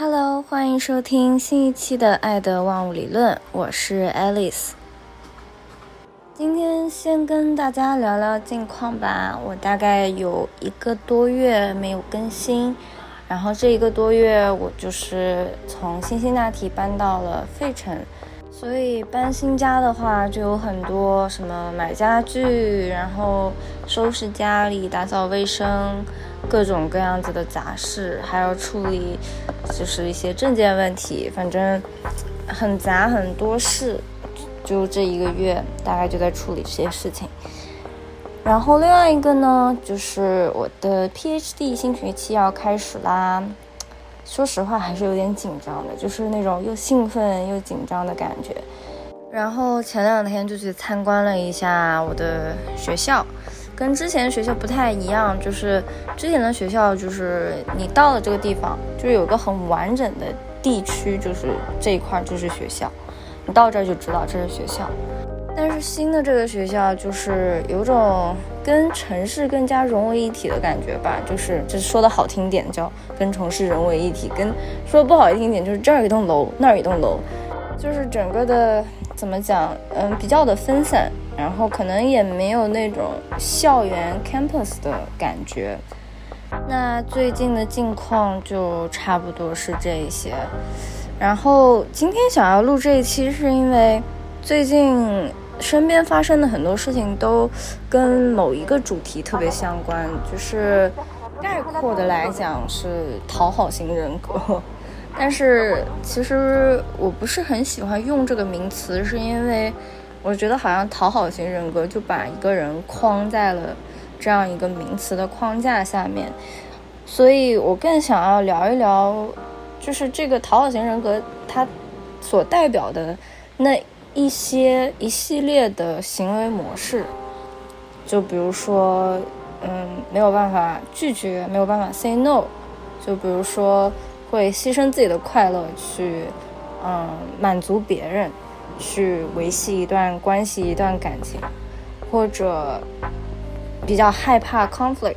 Hello，欢迎收听新一期的《爱的万物理论》，我是 Alice。今天先跟大家聊聊近况吧。我大概有一个多月没有更新，然后这一个多月我就是从辛辛那提搬到了费城，所以搬新家的话就有很多什么买家具，然后收拾家里、打扫卫生。各种各样子的杂事，还要处理，就是一些证件问题，反正很杂很多事。就这一个月，大概就在处理这些事情。然后另外一个呢，就是我的 PhD 新学期要开始啦。说实话，还是有点紧张的，就是那种又兴奋又紧张的感觉。然后前两天就去参观了一下我的学校。跟之前学校不太一样，就是之前的学校，就是你到了这个地方，就是有个很完整的地区，就是这一块就是学校，你到这儿就知道这是学校。但是新的这个学校，就是有种跟城市更加融为一体的感觉吧，就是这说的好听点叫跟城市融为一体，跟说不好听一点就是这儿一栋楼，那儿一栋楼，就是整个的怎么讲，嗯，比较的分散。然后可能也没有那种校园 campus 的感觉。那最近的近况就差不多是这一些。然后今天想要录这一期，是因为最近身边发生的很多事情都跟某一个主题特别相关，就是概括的来讲是讨好型人格。但是其实我不是很喜欢用这个名词，是因为。我觉得好像讨好型人格就把一个人框在了这样一个名词的框架下面，所以我更想要聊一聊，就是这个讨好型人格它所代表的那一些一系列的行为模式，就比如说，嗯，没有办法拒绝，没有办法 say no，就比如说会牺牲自己的快乐去，嗯，满足别人。去维系一段关系、一段感情，或者比较害怕 conflict，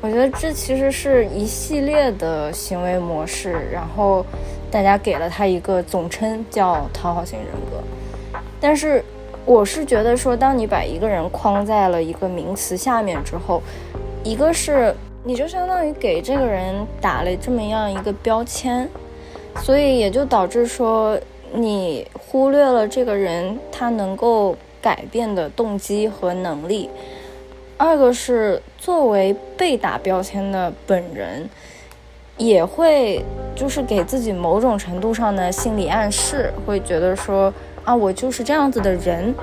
我觉得这其实是一系列的行为模式，然后大家给了他一个总称叫讨好型人格。但是我是觉得说，当你把一个人框在了一个名词下面之后，一个是你就相当于给这个人打了这么样一个标签，所以也就导致说。你忽略了这个人他能够改变的动机和能力。二个是作为被打标签的本人，也会就是给自己某种程度上的心理暗示，会觉得说啊，我就是这样子的人，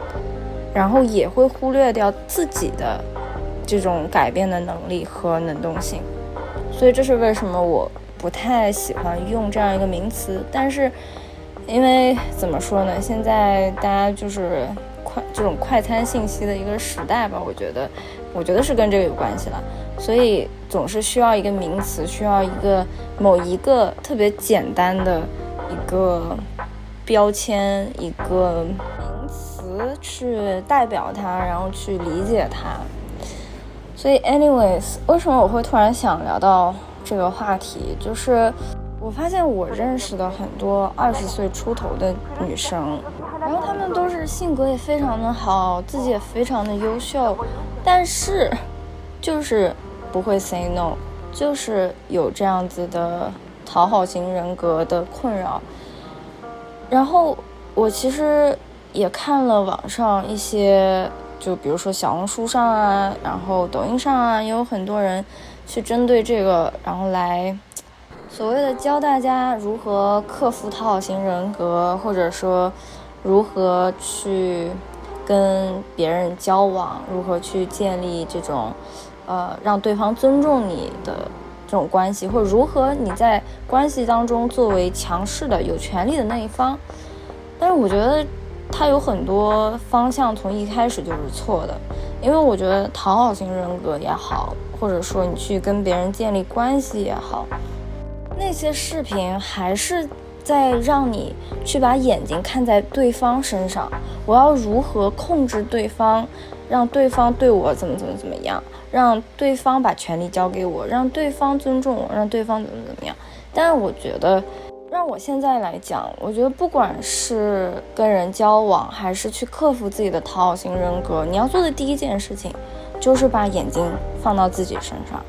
然后也会忽略掉自己的这种改变的能力和能动性。所以这是为什么我不太喜欢用这样一个名词，但是。因为怎么说呢？现在大家就是快这种快餐信息的一个时代吧，我觉得，我觉得是跟这个有关系了。所以总是需要一个名词，需要一个某一个特别简单的一个标签，一个名词去代表它，然后去理解它。所以，anyways，为什么我会突然想聊到这个话题？就是。我发现我认识的很多二十岁出头的女生，然后她们都是性格也非常的好，自己也非常的优秀，但是就是不会 say no，就是有这样子的讨好型人格的困扰。然后我其实也看了网上一些，就比如说小红书上啊，然后抖音上啊，也有很多人去针对这个，然后来。所谓的教大家如何克服讨好型人格，或者说如何去跟别人交往，如何去建立这种呃让对方尊重你的这种关系，或者如何你在关系当中作为强势的、有权利的那一方。但是我觉得他有很多方向从一开始就是错的，因为我觉得讨好型人格也好，或者说你去跟别人建立关系也好。那些视频还是在让你去把眼睛看在对方身上，我要如何控制对方，让对方对我怎么怎么怎么样，让对方把权力交给我，让对方尊重我，让对方怎么怎么样。但我觉得，让我现在来讲，我觉得不管是跟人交往，还是去克服自己的讨好型人格，你要做的第一件事情，就是把眼睛放到自己身上。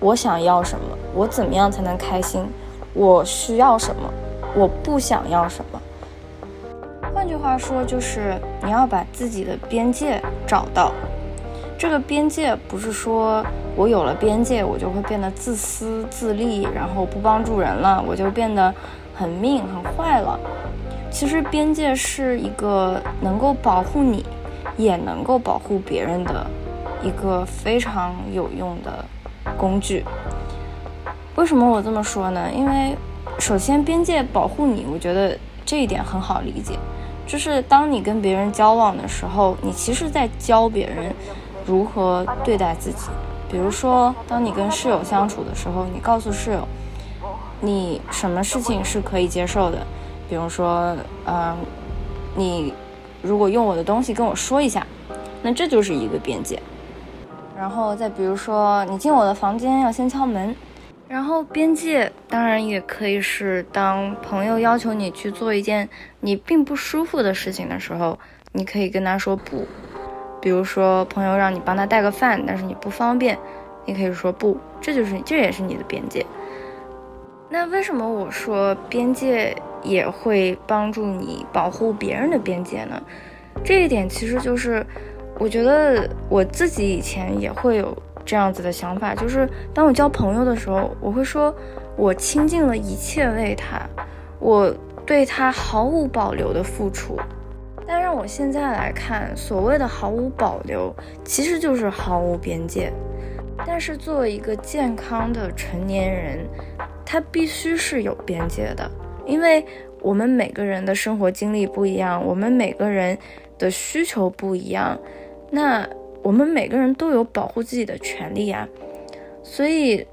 我想要什么？我怎么样才能开心？我需要什么？我不想要什么？换句话说，就是你要把自己的边界找到。这个边界不是说我有了边界，我就会变得自私自利，然后不帮助人了，我就变得很命很坏了。其实边界是一个能够保护你，也能够保护别人的一个非常有用的工具。为什么我这么说呢？因为首先边界保护你，我觉得这一点很好理解。就是当你跟别人交往的时候，你其实在教别人如何对待自己。比如说，当你跟室友相处的时候，你告诉室友，你什么事情是可以接受的。比如说，嗯，你如果用我的东西跟我说一下，那这就是一个边界。然后再比如说，你进我的房间要先敲门。然后边界当然也可以是当朋友要求你去做一件你并不舒服的事情的时候，你可以跟他说不。比如说朋友让你帮他带个饭，但是你不方便，你可以说不，这就是这也是你的边界。那为什么我说边界也会帮助你保护别人的边界呢？这一点其实就是我觉得我自己以前也会有。这样子的想法，就是当我交朋友的时候，我会说，我倾尽了一切为他，我对他毫无保留的付出。但让我现在来看，所谓的毫无保留，其实就是毫无边界。但是作为一个健康的成年人，他必须是有边界的，因为我们每个人的生活经历不一样，我们每个人的需求不一样，那。我们每个人都有保护自己的权利啊，所以，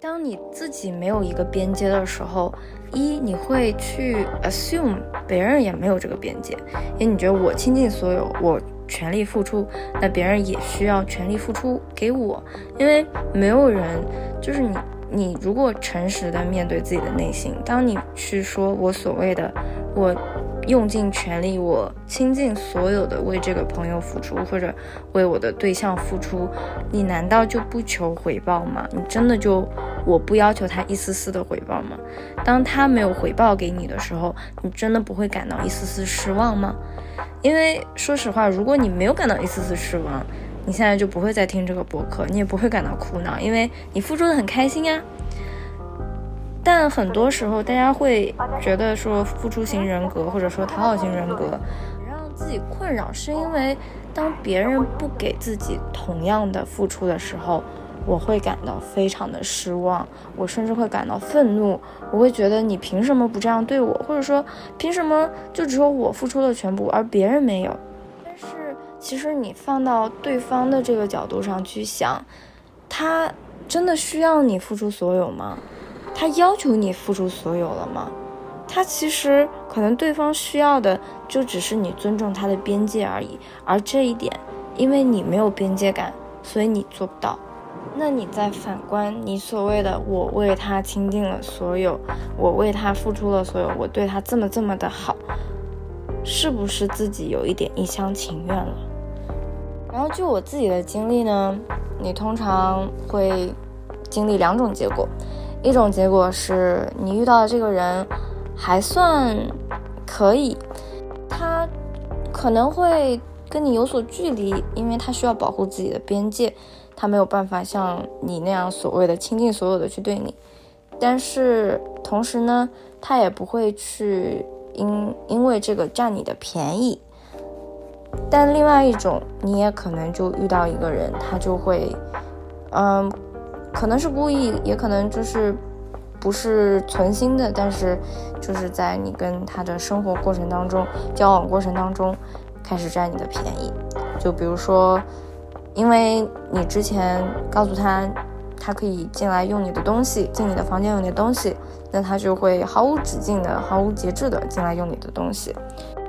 当你自己没有一个边界的时候，一你会去 assume 别人也没有这个边界，因为你觉得我倾尽所有，我全力付出，那别人也需要全力付出给我，因为没有人就是你，你如果诚实的面对自己的内心，当你去说我所谓的我。用尽全力，我倾尽所有的为这个朋友付出，或者为我的对象付出，你难道就不求回报吗？你真的就我不要求他一丝丝的回报吗？当他没有回报给你的时候，你真的不会感到一丝丝失望吗？因为说实话，如果你没有感到一丝丝失望，你现在就不会再听这个博客，你也不会感到苦恼，因为你付出的很开心呀。但很多时候，大家会觉得说付出型人格或者说讨好型人格让自己困扰，是因为当别人不给自己同样的付出的时候，我会感到非常的失望，我甚至会感到愤怒，我会觉得你凭什么不这样对我，或者说凭什么就只有我付出了全部，而别人没有？但是其实你放到对方的这个角度上去想，他真的需要你付出所有吗？他要求你付出所有了吗？他其实可能对方需要的就只是你尊重他的边界而已，而这一点，因为你没有边界感，所以你做不到。那你再反观你所谓的我为他倾尽了所有，我为他付出了所有，我对他这么这么的好，是不是自己有一点一厢情愿了？然后就我自己的经历呢，你通常会经历两种结果。一种结果是你遇到的这个人还算可以，他可能会跟你有所距离，因为他需要保护自己的边界，他没有办法像你那样所谓的倾尽所有的去对你。但是同时呢，他也不会去因因为这个占你的便宜。但另外一种，你也可能就遇到一个人，他就会，嗯。可能是故意，也可能就是不是存心的，但是就是在你跟他的生活过程当中、交往过程当中，开始占你的便宜。就比如说，因为你之前告诉他，他可以进来用你的东西，进你的房间用你的东西，那他就会毫无止境的、毫无节制的进来用你的东西，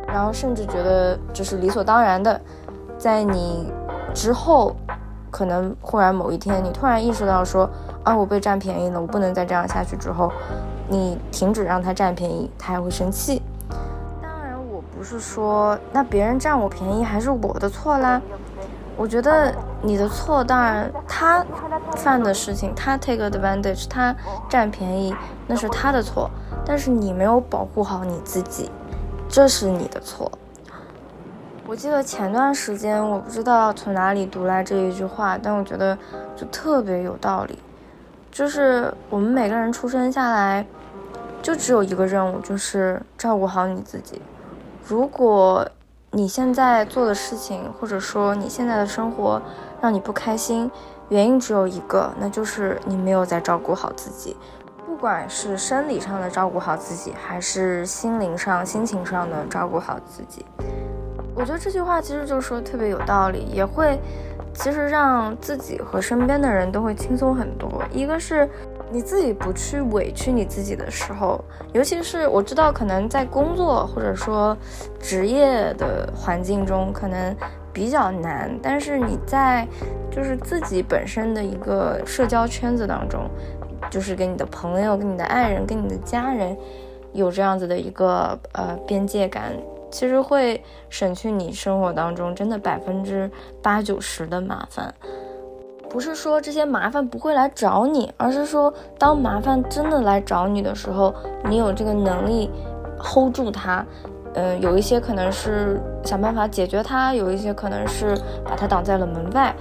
然后甚至觉得这是理所当然的，在你之后。可能忽然某一天，你突然意识到说，啊，我被占便宜了，我不能再这样下去。之后，你停止让他占便宜，他还会生气。当然，我不是说那别人占我便宜还是我的错啦。我觉得你的错，当然他犯的事情，他 take advantage，他占便宜，那是他的错。但是你没有保护好你自己，这是你的错。我记得前段时间，我不知道从哪里读来这一句话，但我觉得就特别有道理。就是我们每个人出生下来，就只有一个任务，就是照顾好你自己。如果你现在做的事情，或者说你现在的生活让你不开心，原因只有一个，那就是你没有在照顾好自己。不管是生理上的照顾好自己，还是心灵上、心情上的照顾好自己，我觉得这句话其实就说特别有道理，也会其实让自己和身边的人都会轻松很多。一个是。你自己不去委屈你自己的时候，尤其是我知道可能在工作或者说职业的环境中可能比较难，但是你在就是自己本身的一个社交圈子当中，就是跟你的朋友、跟你的爱人、跟你的家人有这样子的一个呃边界感，其实会省去你生活当中真的百分之八九十的麻烦。不是说这些麻烦不会来找你，而是说当麻烦真的来找你的时候，你有这个能力 hold 住它。嗯，有一些可能是想办法解决它，有一些可能是把它挡在了门外。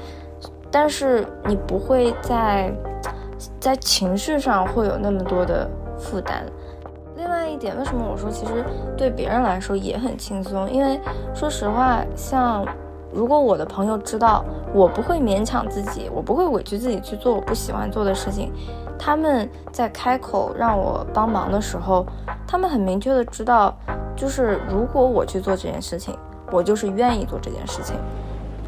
但是你不会在在情绪上会有那么多的负担。一点，为什么我说其实对别人来说也很轻松？因为说实话，像。如果我的朋友知道我不会勉强自己，我不会委屈自己去做我不喜欢做的事情，他们在开口让我帮忙的时候，他们很明确的知道，就是如果我去做这件事情，我就是愿意做这件事情，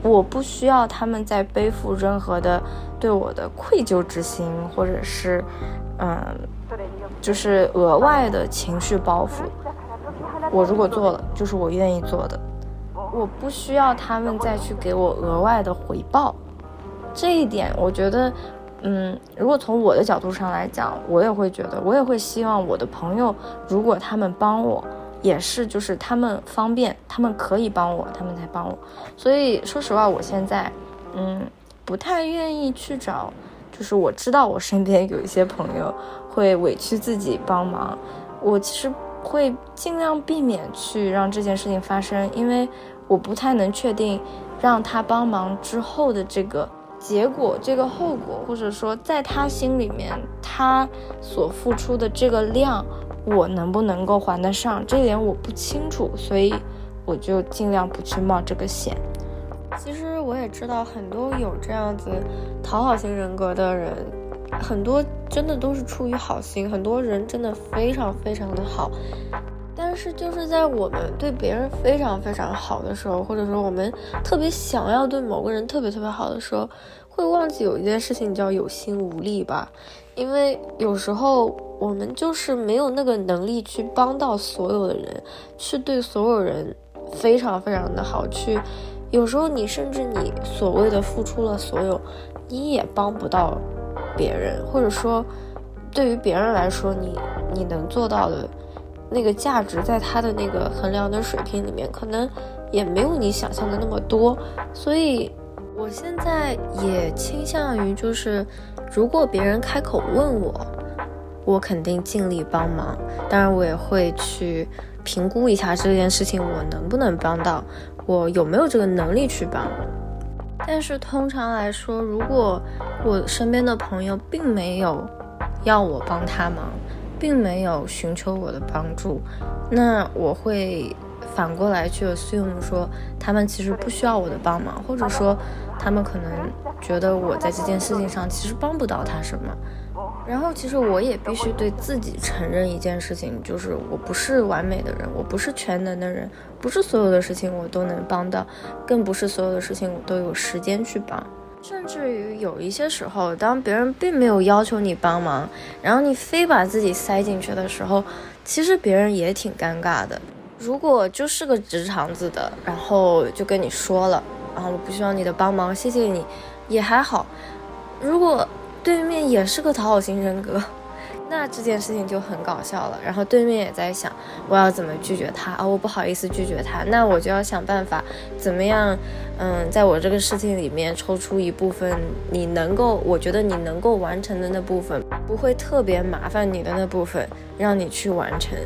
我不需要他们在背负任何的对我的愧疚之心，或者是，嗯，就是额外的情绪包袱。我如果做了，就是我愿意做的。我不需要他们再去给我额外的回报，这一点我觉得，嗯，如果从我的角度上来讲，我也会觉得，我也会希望我的朋友，如果他们帮我，也是就是他们方便，他们可以帮我，他们才帮我。所以说实话，我现在，嗯，不太愿意去找，就是我知道我身边有一些朋友会委屈自己帮忙，我其实会尽量避免去让这件事情发生，因为。我不太能确定，让他帮忙之后的这个结果、这个后果，或者说在他心里面，他所付出的这个量，我能不能够还得上？这点我不清楚，所以我就尽量不去冒这个险。其实我也知道很多有这样子讨好型人格的人，很多真的都是出于好心，很多人真的非常非常的好。但是就是在我们对别人非常非常好的时候，或者说我们特别想要对某个人特别特别好的时候，会忘记有一件事情叫有心无力吧？因为有时候我们就是没有那个能力去帮到所有的人，去对所有人非常非常的好。去有时候你甚至你所谓的付出了所有，你也帮不到别人，或者说对于别人来说，你你能做到的。那个价值在他的那个衡量的水平里面，可能也没有你想象的那么多。所以，我现在也倾向于就是，如果别人开口问我，我肯定尽力帮忙。当然，我也会去评估一下这件事情我能不能帮到，我有没有这个能力去帮。但是通常来说，如果我身边的朋友并没有要我帮他忙。并没有寻求我的帮助，那我会反过来去 assume 说他们其实不需要我的帮忙，或者说他们可能觉得我在这件事情上其实帮不到他什么。然后其实我也必须对自己承认一件事情，就是我不是完美的人，我不是全能的人，不是所有的事情我都能帮到，更不是所有的事情我都有时间去帮。甚至于有一些时候，当别人并没有要求你帮忙，然后你非把自己塞进去的时候，其实别人也挺尴尬的。如果就是个直肠子的，然后就跟你说了，然后，我不需要你的帮忙，谢谢你，也还好。如果对面也是个讨好型人格，那这件事情就很搞笑了。然后对面也在想，我要怎么拒绝他啊？我不好意思拒绝他，那我就要想办法，怎么样？嗯，在我这个事情里面抽出一部分你能够，我觉得你能够完成的那部分，不会特别麻烦你的那部分，让你去完成。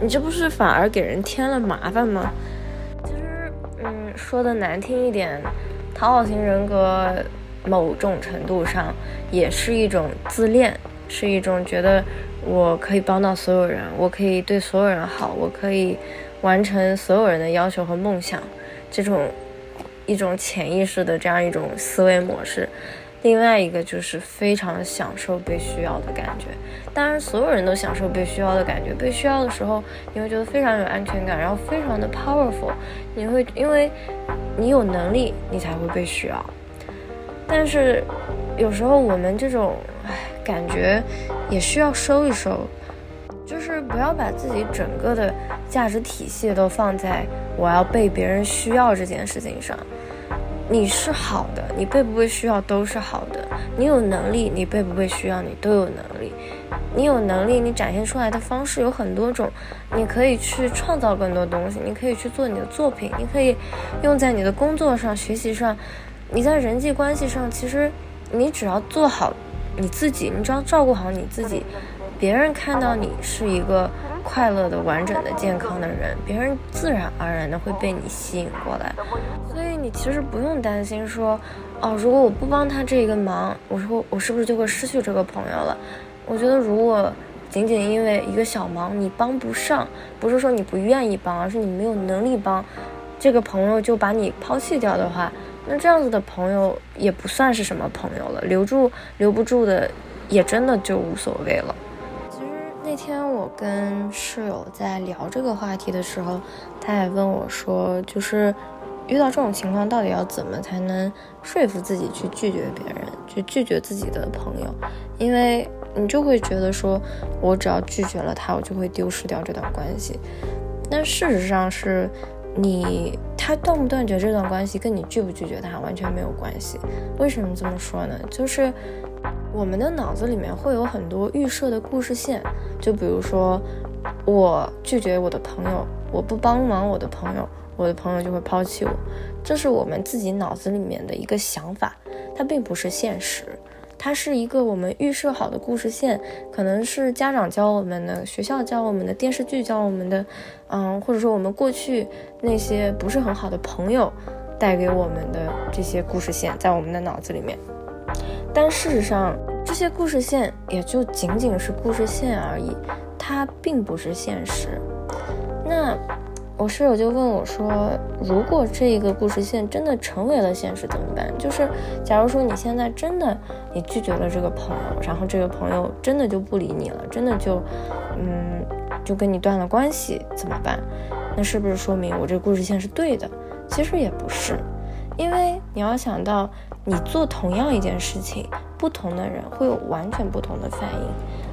你这不是反而给人添了麻烦吗？其实，嗯，说的难听一点，讨好型人格某种程度上也是一种自恋。是一种觉得我可以帮到所有人，我可以对所有人好，我可以完成所有人的要求和梦想，这种一种潜意识的这样一种思维模式。另外一个就是非常享受被需要的感觉。当然，所有人都享受被需要的感觉。被需要的时候，你会觉得非常有安全感，然后非常的 powerful。你会因为你有能力，你才会被需要。但是有时候我们这种唉。感觉也需要收一收，就是不要把自己整个的价值体系都放在我要被别人需要这件事情上。你是好的，你被不被需要都是好的。你有能力，你被不被需要，你都有能力。你有能力，你展现出来的方式有很多种，你可以去创造更多东西，你可以去做你的作品，你可以用在你的工作上、学习上，你在人际关系上，其实你只要做好。你自己，你只要照顾好你自己，别人看到你是一个快乐的、完整的、健康的人，别人自然而然的会被你吸引过来。所以你其实不用担心说，哦，如果我不帮他这个忙，我说我是不是就会失去这个朋友了？我觉得如果仅仅因为一个小忙你帮不上，不是说你不愿意帮，而是你没有能力帮，这个朋友就把你抛弃掉的话。那这样子的朋友也不算是什么朋友了，留住留不住的，也真的就无所谓了。其实那天我跟室友在聊这个话题的时候，他也问我说，就是遇到这种情况，到底要怎么才能说服自己去拒绝别人，去拒绝自己的朋友？因为你就会觉得说，我只要拒绝了他，我就会丢失掉这段关系。但事实上是。你他断不断绝这段关系，跟你拒不拒绝他完全没有关系。为什么这么说呢？就是我们的脑子里面会有很多预设的故事线，就比如说我拒绝我的朋友，我不帮忙我的朋友，我的朋友就会抛弃我，这是我们自己脑子里面的一个想法，它并不是现实。它是一个我们预设好的故事线，可能是家长教我们的，学校教我们的，电视剧教我们的，嗯，或者说我们过去那些不是很好的朋友带给我们的这些故事线，在我们的脑子里面。但事实上，这些故事线也就仅仅是故事线而已，它并不是现实。那。我室友就问我说：“如果这一个故事线真的成为了现实怎么办？就是假如说你现在真的你拒绝了这个朋友，然后这个朋友真的就不理你了，真的就嗯就跟你断了关系，怎么办？那是不是说明我这个故事线是对的？其实也不是，因为你要想到你做同样一件事情，不同的人会有完全不同的反应，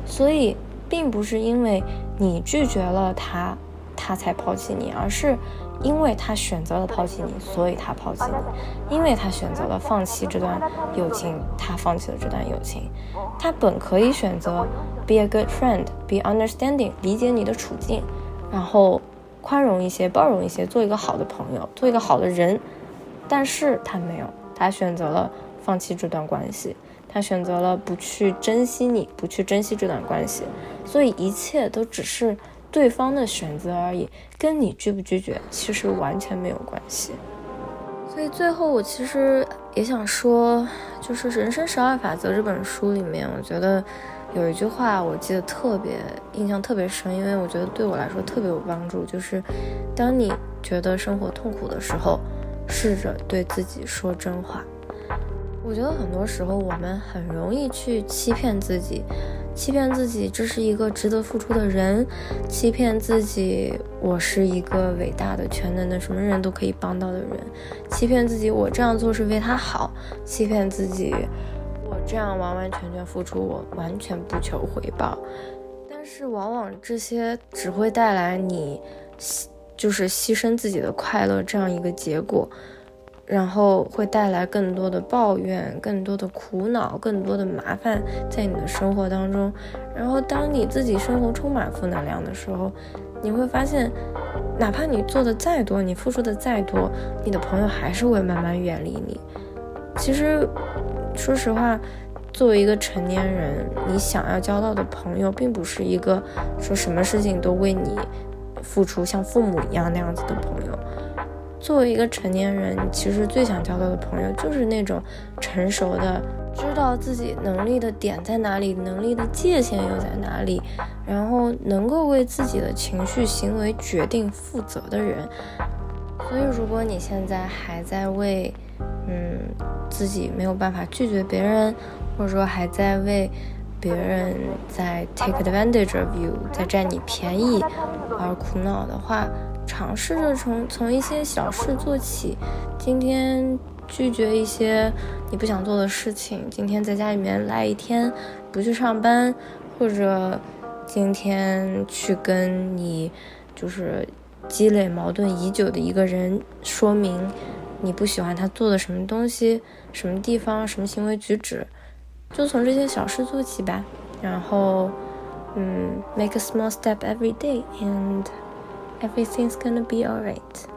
所以并不是因为你拒绝了他。”他才抛弃你，而是因为他选择了抛弃你，所以他抛弃你。因为他选择了放弃这段友情，他放弃了这段友情。他本可以选择 be a good friend，be understanding，理解你的处境，然后宽容一些，包容一些，做一个好的朋友，做一个好的人。但是他没有，他选择了放弃这段关系，他选择了不去珍惜你，不去珍惜这段关系。所以一切都只是。对方的选择而已，跟你拒不拒绝其实完全没有关系。所以最后我其实也想说，就是《人生十二法则》这本书里面，我觉得有一句话我记得特别印象特别深，因为我觉得对我来说特别有帮助，就是当你觉得生活痛苦的时候，试着对自己说真话。我觉得很多时候我们很容易去欺骗自己。欺骗自己，这是一个值得付出的人；欺骗自己，我是一个伟大的、全能的，什么人都可以帮到的人；欺骗自己，我这样做是为他好；欺骗自己，我这样完完全全付出，我完全不求回报。但是，往往这些只会带来你，就是牺牲自己的快乐这样一个结果。然后会带来更多的抱怨、更多的苦恼、更多的麻烦在你的生活当中。然后当你自己生活充满负能量的时候，你会发现，哪怕你做的再多，你付出的再多，你的朋友还是会慢慢远离你。其实，说实话，作为一个成年人，你想要交到的朋友，并不是一个说什么事情都为你付出，像父母一样那样子的朋友。作为一个成年人，其实最想交到的朋友，就是那种成熟的，知道自己能力的点在哪里，能力的界限又在哪里，然后能够为自己的情绪、行为、决定负责的人。所以，如果你现在还在为，嗯，自己没有办法拒绝别人，或者说还在为别人在 take advantage of you，在占你便宜而苦恼的话，尝试着从从一些小事做起。今天拒绝一些你不想做的事情，今天在家里面赖一天，不去上班，或者今天去跟你就是积累矛盾已久的一个人说明。你不喜欢他做的什么东西、什么地方、什么行为举止，就从这些小事做起吧。然后，嗯，make a small step every day and everything's gonna be alright.